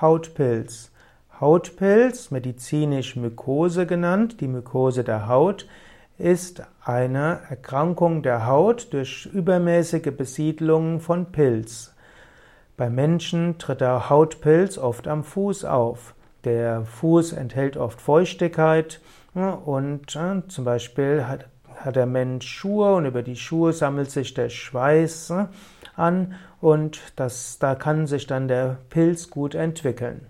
Hautpilz. Hautpilz, medizinisch Mykose genannt, die Mykose der Haut, ist eine Erkrankung der Haut durch übermäßige Besiedlung von Pilz. Bei Menschen tritt der Hautpilz oft am Fuß auf. Der Fuß enthält oft Feuchtigkeit und äh, zum Beispiel hat, hat der Mensch Schuhe und über die Schuhe sammelt sich der Schweiß an und das, da kann sich dann der Pilz gut entwickeln.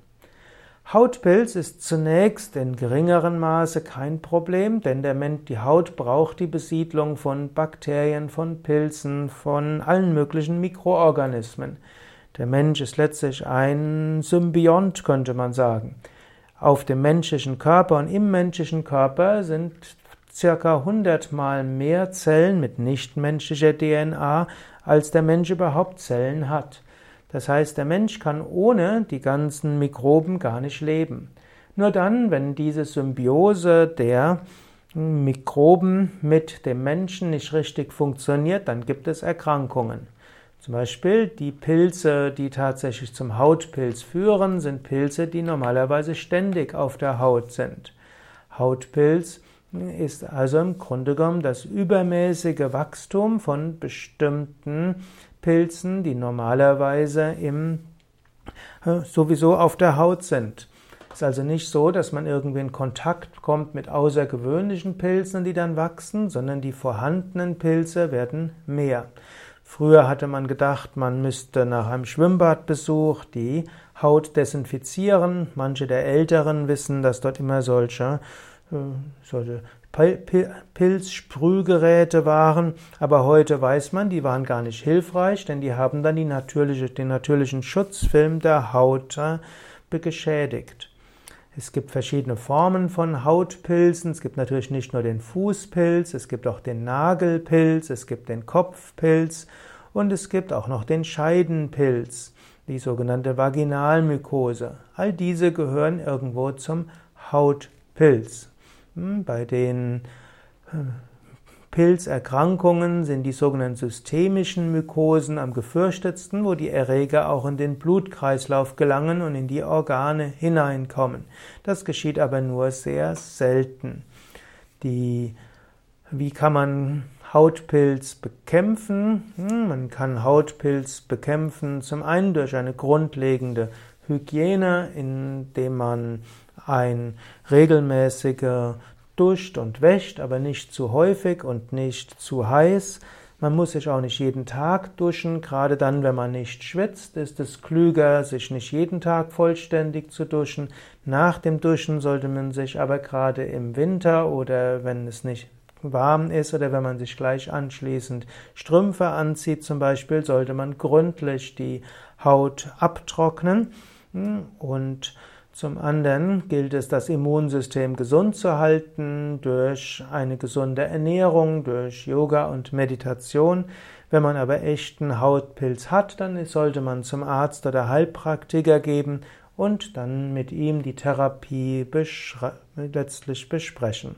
Hautpilz ist zunächst in geringerem Maße kein Problem, denn der Mensch, die Haut braucht die Besiedlung von Bakterien, von Pilzen, von allen möglichen Mikroorganismen. Der Mensch ist letztlich ein Symbiont, könnte man sagen. Auf dem menschlichen Körper und im menschlichen Körper sind circa 100 mal mehr Zellen mit nichtmenschlicher DNA, als der Mensch überhaupt Zellen hat. Das heißt, der Mensch kann ohne die ganzen Mikroben gar nicht leben. Nur dann, wenn diese Symbiose der Mikroben mit dem Menschen nicht richtig funktioniert, dann gibt es Erkrankungen. Zum Beispiel die Pilze, die tatsächlich zum Hautpilz führen, sind Pilze, die normalerweise ständig auf der Haut sind. Hautpilz ist also im Grunde genommen das übermäßige Wachstum von bestimmten Pilzen, die normalerweise im, sowieso auf der Haut sind. Es ist also nicht so, dass man irgendwie in Kontakt kommt mit außergewöhnlichen Pilzen, die dann wachsen, sondern die vorhandenen Pilze werden mehr. Früher hatte man gedacht, man müsste nach einem Schwimmbadbesuch die Haut desinfizieren. Manche der Älteren wissen, dass dort immer solche, solche Pilzsprühgeräte waren, aber heute weiß man, die waren gar nicht hilfreich, denn die haben dann die natürliche, den natürlichen Schutzfilm der Haut äh, geschädigt. Es gibt verschiedene Formen von Hautpilzen. Es gibt natürlich nicht nur den Fußpilz, es gibt auch den Nagelpilz, es gibt den Kopfpilz und es gibt auch noch den Scheidenpilz, die sogenannte Vaginalmykose. All diese gehören irgendwo zum Hautpilz. Bei den äh, Pilzerkrankungen sind die sogenannten systemischen Mykosen am gefürchtetsten, wo die Erreger auch in den Blutkreislauf gelangen und in die Organe hineinkommen. Das geschieht aber nur sehr selten. Die, wie kann man Hautpilz bekämpfen? Hm, man kann Hautpilz bekämpfen zum einen durch eine grundlegende Hygiene, indem man ein regelmäßiger duscht und wäscht, aber nicht zu häufig und nicht zu heiß. Man muss sich auch nicht jeden Tag duschen, gerade dann, wenn man nicht schwitzt, ist es klüger, sich nicht jeden Tag vollständig zu duschen. Nach dem Duschen sollte man sich aber gerade im Winter oder wenn es nicht warm ist oder wenn man sich gleich anschließend Strümpfe anzieht zum Beispiel, sollte man gründlich die Haut abtrocknen und zum anderen gilt es, das Immunsystem gesund zu halten durch eine gesunde Ernährung, durch Yoga und Meditation. Wenn man aber echten Hautpilz hat, dann sollte man zum Arzt oder Heilpraktiker geben und dann mit ihm die Therapie letztlich besprechen.